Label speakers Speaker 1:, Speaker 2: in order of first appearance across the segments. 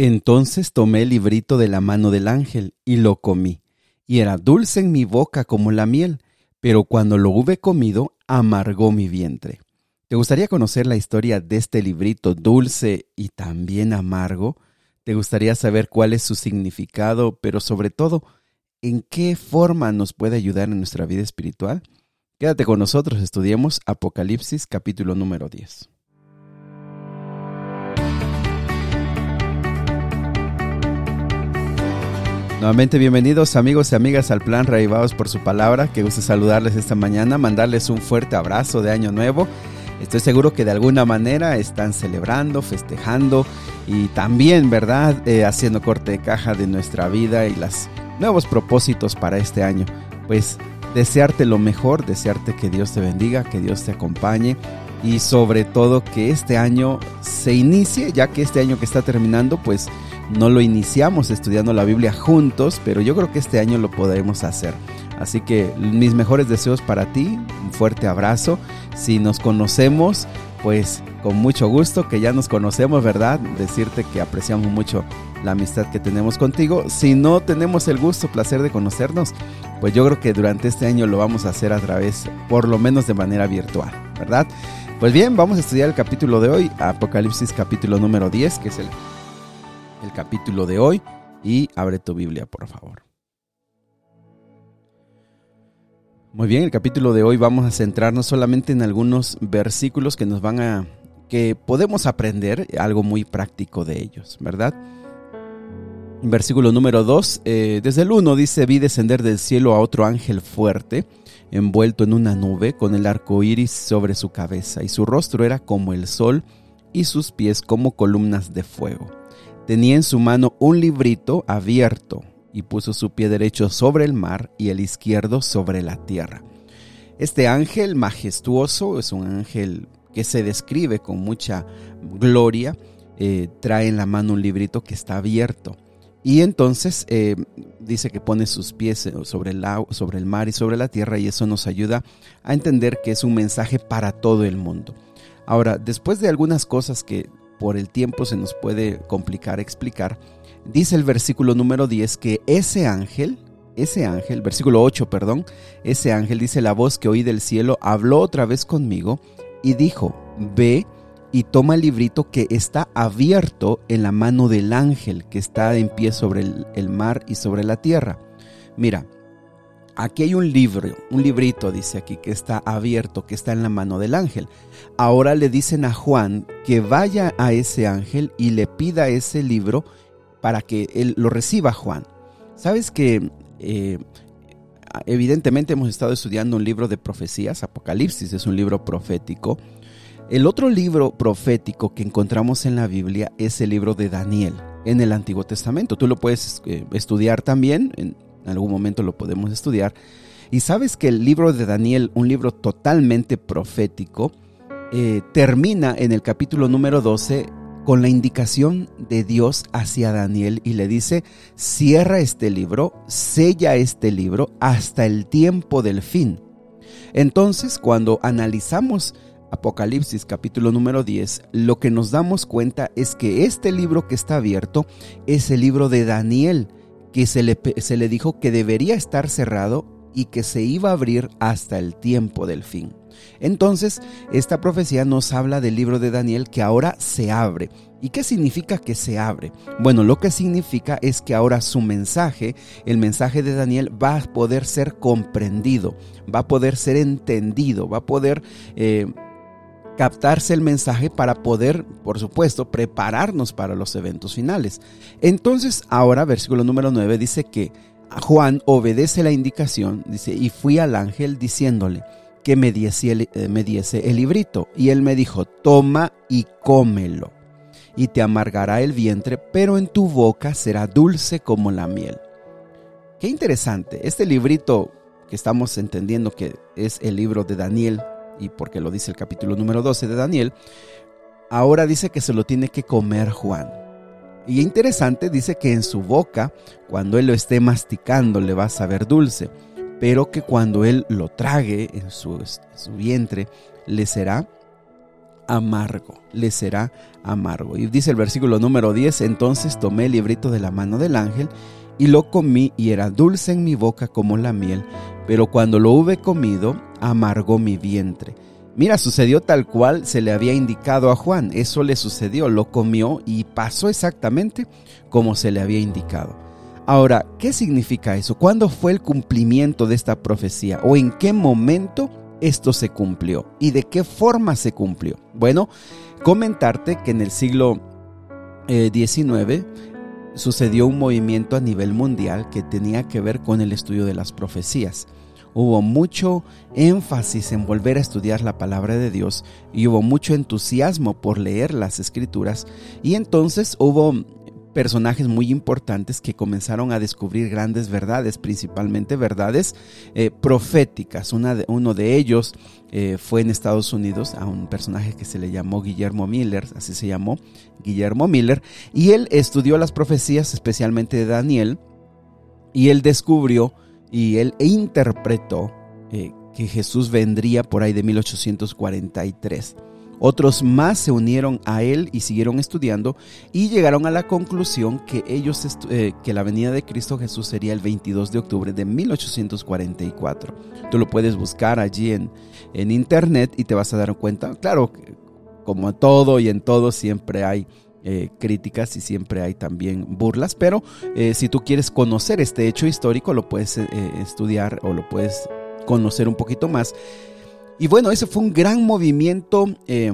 Speaker 1: Entonces tomé el librito de la mano del ángel y lo comí, y era dulce en mi boca como la miel, pero cuando lo hube comido, amargó mi vientre. ¿Te gustaría conocer la historia de este librito dulce y también amargo? ¿Te gustaría saber cuál es su significado, pero sobre todo, en qué forma nos puede ayudar en nuestra vida espiritual? Quédate con nosotros, estudiemos Apocalipsis capítulo número 10. Nuevamente bienvenidos amigos y amigas al plan Raivados por su palabra. Que guste saludarles esta mañana, mandarles un fuerte abrazo de año nuevo. Estoy seguro que de alguna manera están celebrando, festejando y también, ¿verdad?, eh, haciendo corte de caja de nuestra vida y los nuevos propósitos para este año. Pues desearte lo mejor, desearte que Dios te bendiga, que Dios te acompañe y sobre todo que este año se inicie, ya que este año que está terminando, pues no lo iniciamos estudiando la Biblia juntos, pero yo creo que este año lo podremos hacer. Así que mis mejores deseos para ti, un fuerte abrazo. Si nos conocemos, pues con mucho gusto, que ya nos conocemos, ¿verdad? Decirte que apreciamos mucho la amistad que tenemos contigo. Si no tenemos el gusto, placer de conocernos, pues yo creo que durante este año lo vamos a hacer a través, por lo menos de manera virtual, ¿verdad? Pues bien, vamos a estudiar el capítulo de hoy, Apocalipsis capítulo número 10, que es el el capítulo de hoy y abre tu Biblia, por favor. Muy bien, el capítulo de hoy vamos a centrarnos solamente en algunos versículos que nos van a que podemos aprender algo muy práctico de ellos, ¿verdad? Versículo número 2, eh, desde el 1 dice, vi descender del cielo a otro ángel fuerte, envuelto en una nube, con el arco iris sobre su cabeza, y su rostro era como el sol, y sus pies como columnas de fuego tenía en su mano un librito abierto y puso su pie derecho sobre el mar y el izquierdo sobre la tierra. Este ángel majestuoso es un ángel que se describe con mucha gloria, eh, trae en la mano un librito que está abierto. Y entonces eh, dice que pone sus pies sobre el, sobre el mar y sobre la tierra y eso nos ayuda a entender que es un mensaje para todo el mundo. Ahora, después de algunas cosas que por el tiempo se nos puede complicar explicar, dice el versículo número 10 que ese ángel, ese ángel, versículo 8, perdón, ese ángel dice la voz que oí del cielo, habló otra vez conmigo y dijo, ve y toma el librito que está abierto en la mano del ángel que está en pie sobre el, el mar y sobre la tierra. Mira, aquí hay un libro, un librito, dice aquí, que está abierto, que está en la mano del ángel. Ahora le dicen a Juan que vaya a ese ángel y le pida ese libro para que él lo reciba Juan. Sabes que eh, evidentemente hemos estado estudiando un libro de profecías, Apocalipsis es un libro profético. El otro libro profético que encontramos en la Biblia es el libro de Daniel en el Antiguo Testamento. Tú lo puedes eh, estudiar también en en algún momento lo podemos estudiar. Y sabes que el libro de Daniel, un libro totalmente profético, eh, termina en el capítulo número 12 con la indicación de Dios hacia Daniel y le dice, cierra este libro, sella este libro hasta el tiempo del fin. Entonces, cuando analizamos Apocalipsis capítulo número 10, lo que nos damos cuenta es que este libro que está abierto es el libro de Daniel, que se le, se le dijo que debería estar cerrado y que se iba a abrir hasta el tiempo del fin. Entonces, esta profecía nos habla del libro de Daniel que ahora se abre. ¿Y qué significa que se abre? Bueno, lo que significa es que ahora su mensaje, el mensaje de Daniel, va a poder ser comprendido, va a poder ser entendido, va a poder... Eh, captarse el mensaje para poder, por supuesto, prepararnos para los eventos finales. Entonces, ahora, versículo número 9 dice que Juan obedece la indicación, dice, y fui al ángel diciéndole que me diese, el, eh, me diese el librito. Y él me dijo, toma y cómelo, y te amargará el vientre, pero en tu boca será dulce como la miel. Qué interesante, este librito que estamos entendiendo que es el libro de Daniel, y porque lo dice el capítulo número 12 de Daniel, ahora dice que se lo tiene que comer Juan. Y interesante, dice que en su boca, cuando él lo esté masticando, le va a saber dulce, pero que cuando él lo trague en su, su vientre, le será amargo, le será amargo. Y dice el versículo número 10, entonces tomé el librito de la mano del ángel y lo comí y era dulce en mi boca como la miel, pero cuando lo hube comido, amargó mi vientre. Mira, sucedió tal cual se le había indicado a Juan, eso le sucedió, lo comió y pasó exactamente como se le había indicado. Ahora, ¿qué significa eso? ¿Cuándo fue el cumplimiento de esta profecía? ¿O en qué momento esto se cumplió? ¿Y de qué forma se cumplió? Bueno, comentarte que en el siglo XIX eh, sucedió un movimiento a nivel mundial que tenía que ver con el estudio de las profecías. Hubo mucho énfasis en volver a estudiar la palabra de Dios y hubo mucho entusiasmo por leer las escrituras y entonces hubo personajes muy importantes que comenzaron a descubrir grandes verdades, principalmente verdades eh, proféticas. uno de ellos eh, fue en Estados Unidos a un personaje que se le llamó Guillermo Miller, así se llamó Guillermo Miller, y él estudió las profecías, especialmente de Daniel, y él descubrió y él interpretó eh, que Jesús vendría por ahí de 1843. Otros más se unieron a él y siguieron estudiando y llegaron a la conclusión que ellos eh, que la venida de Cristo Jesús sería el 22 de octubre de 1844. Tú lo puedes buscar allí en, en internet y te vas a dar cuenta. Claro, como en todo y en todo siempre hay eh, críticas y siempre hay también burlas, pero eh, si tú quieres conocer este hecho histórico lo puedes estudiar o lo puedes conocer un poquito más y bueno, ese fue un gran movimiento eh,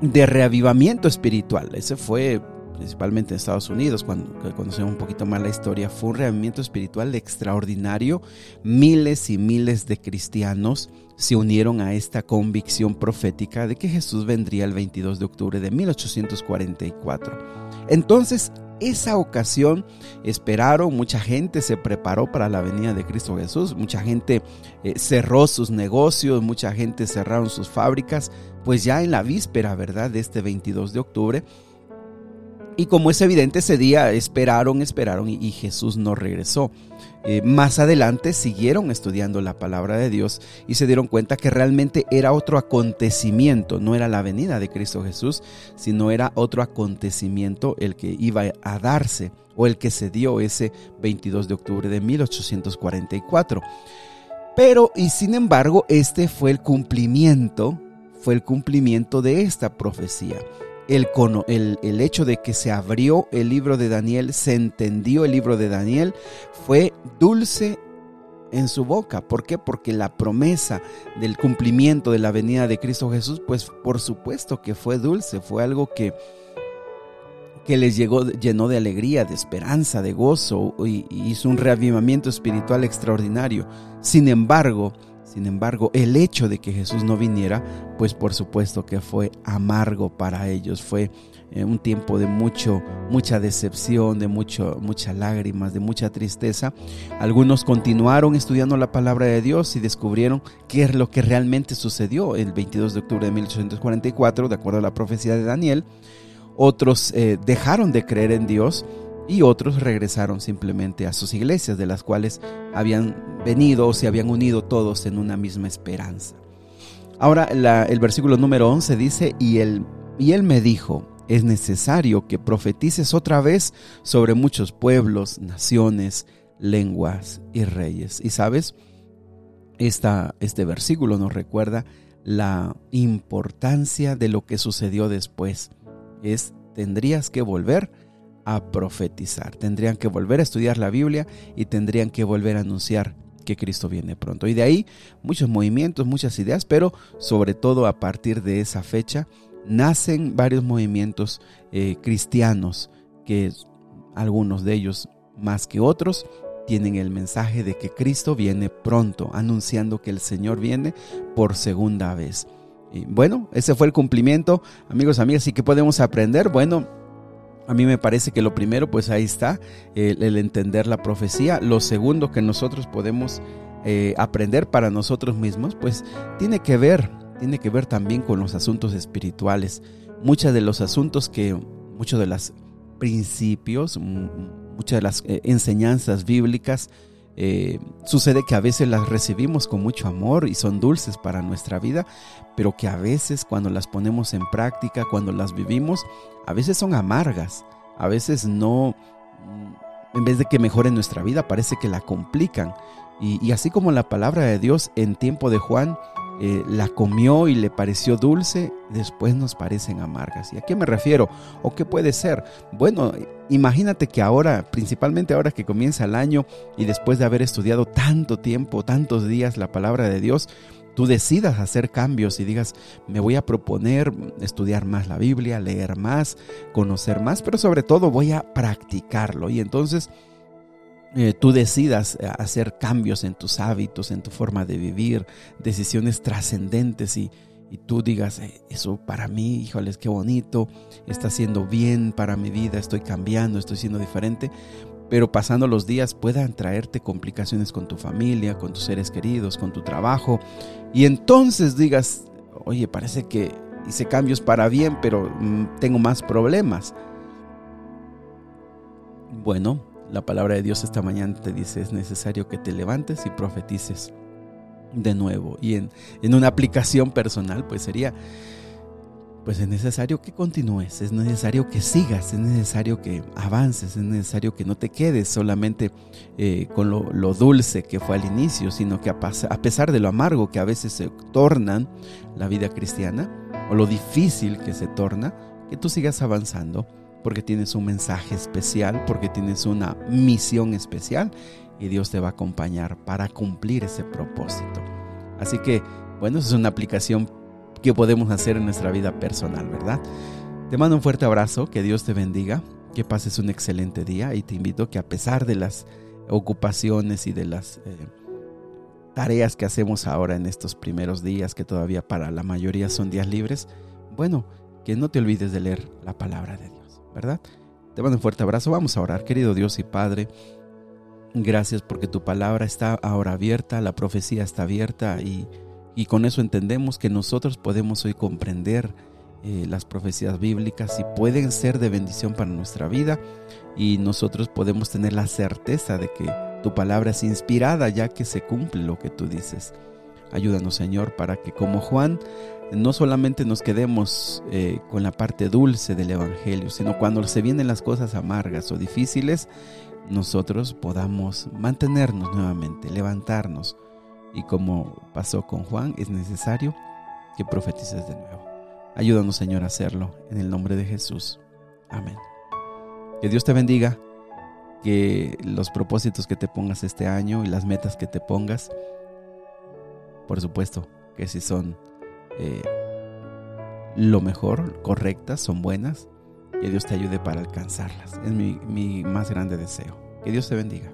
Speaker 1: de reavivamiento espiritual. Ese fue principalmente en Estados Unidos, cuando conocemos un poquito más la historia, fue un reavivamiento espiritual extraordinario. Miles y miles de cristianos se unieron a esta convicción profética de que Jesús vendría el 22 de octubre de 1844. Entonces, esa ocasión esperaron, mucha gente se preparó para la venida de Cristo Jesús, mucha gente eh, cerró sus negocios, mucha gente cerraron sus fábricas, pues ya en la víspera, ¿verdad?, de este 22 de octubre. Y como es evidente, ese día esperaron, esperaron y Jesús no regresó. Eh, más adelante siguieron estudiando la palabra de Dios y se dieron cuenta que realmente era otro acontecimiento, no era la venida de Cristo Jesús, sino era otro acontecimiento el que iba a darse o el que se dio ese 22 de octubre de 1844. Pero, y sin embargo, este fue el cumplimiento, fue el cumplimiento de esta profecía el, el, hecho de que se abrió el libro de Daniel, se entendió el libro de Daniel, fue dulce en su boca. ¿Por qué? Porque la promesa del cumplimiento de la venida de Cristo Jesús, pues por supuesto que fue dulce, fue algo que, que les llegó, llenó de alegría, de esperanza, de gozo y hizo un reavivamiento espiritual extraordinario. Sin embargo, sin embargo, el hecho de que Jesús no viniera, pues por supuesto que fue amargo para ellos, fue eh, un tiempo de mucho, mucha decepción, de mucho, muchas lágrimas, de mucha tristeza. Algunos continuaron estudiando la palabra de Dios y descubrieron qué es lo que realmente sucedió el 22 de octubre de 1844, de acuerdo a la profecía de Daniel. Otros eh, dejaron de creer en Dios y otros regresaron simplemente a sus iglesias, de las cuales habían venido o se habían unido todos en una misma esperanza. Ahora el versículo número 11 dice, y él, y él me dijo, es necesario que profetices otra vez sobre muchos pueblos, naciones, lenguas y reyes. Y sabes, este versículo nos recuerda la importancia de lo que sucedió después. Es, tendrías que volver a profetizar. Tendrían que volver a estudiar la Biblia y tendrían que volver a anunciar que Cristo viene pronto. Y de ahí muchos movimientos, muchas ideas, pero sobre todo a partir de esa fecha nacen varios movimientos eh, cristianos que algunos de ellos más que otros tienen el mensaje de que Cristo viene pronto, anunciando que el Señor viene por segunda vez. Bueno, ese fue el cumplimiento, amigos, amigas, y que podemos aprender. Bueno, a mí me parece que lo primero, pues ahí está, el, entender la profecía. Lo segundo que nosotros podemos eh, aprender para nosotros mismos, pues tiene que ver, tiene que ver también con los asuntos espirituales. Muchos de los asuntos que, muchos de los principios, muchas de las eh, enseñanzas bíblicas, Eh, sucede que a veces las recibimos con mucho amor y son dulces para nuestra vida, pero que a veces cuando las ponemos en práctica, cuando las vivimos, a veces son amargas, a veces no, mm, en vez de que mejoren nuestra vida, parece que la complican. y así como la palabra de Dios en tiempo de Juan eh, la comió y le pareció dulce, después nos parecen amargas. ¿Y a qué me refiero? ¿O qué puede ser? Bueno, imagínate que ahora, principalmente ahora que comienza el año y después de haber estudiado tanto tiempo, tantos días la palabra de Dios, tú decidas hacer cambios y digas, me voy a proponer estudiar más la Biblia, leer más, conocer más, pero sobre todo voy a practicarlo. Y entonces eh, tú decidas eh, hacer cambios en tus hábitos, en tu forma de vivir, decisiones trascendentes y, tú digas, eh, eso para mí, híjoles, qué bonito, está haciendo bien para mi vida, estoy cambiando, estoy siendo diferente, pero pasando los días puedan traerte complicaciones con tu familia, con tus seres queridos, con tu trabajo, y entonces digas, oye, parece que hice cambios para bien, pero mm, tengo más problemas. Bueno, la palabra de Dios esta mañana te dice, es necesario que te levantes y profetices de nuevo. Y en, en una aplicación personal, pues sería, pues es necesario que continúes, es necesario que sigas, es necesario que avances, es necesario que no te quedes solamente eh, con lo, lo, dulce que fue al inicio, sino que a, a pesar de lo amargo que a veces se torna la vida cristiana, o lo difícil que se torna, que tú sigas avanzando porque tienes un mensaje especial, porque tienes una misión especial y Dios te va a acompañar para cumplir ese propósito. Así que, bueno, es una aplicación que podemos hacer en nuestra vida personal, ¿verdad? Te mando un fuerte abrazo, que Dios te bendiga, que pases un excelente día y te invito que a pesar de las ocupaciones y de las eh, tareas que hacemos ahora en estos primeros días, que todavía para la mayoría son días libres, bueno, que no te olvides de leer la palabra de Dios. ¿Verdad? Te mando un fuerte abrazo. Vamos a orar, querido Dios y Padre. Gracias porque tu palabra está ahora abierta, la profecía está abierta y, con eso entendemos que nosotros podemos hoy comprender eh, las profecías bíblicas y pueden ser de bendición para nuestra vida y nosotros podemos tener la certeza de que tu palabra es inspirada ya que se cumple lo que tú dices. Ayúdanos Señor para que como Juan no solamente nos quedemos eh, con la parte dulce del Evangelio, sino cuando se vienen las cosas amargas o difíciles, nosotros podamos mantenernos nuevamente, levantarnos. Y como pasó con Juan, es necesario que profetices de nuevo. Ayúdanos, Señor, a hacerlo en el nombre de Jesús. Amén. Que Dios te bendiga, que los propósitos que te pongas este año y las metas que te pongas, por supuesto que si son eh, lo mejor, correctas, son buenas. Que Dios te ayude para alcanzarlas. Es mi, mi más grande deseo. Que Dios te bendiga.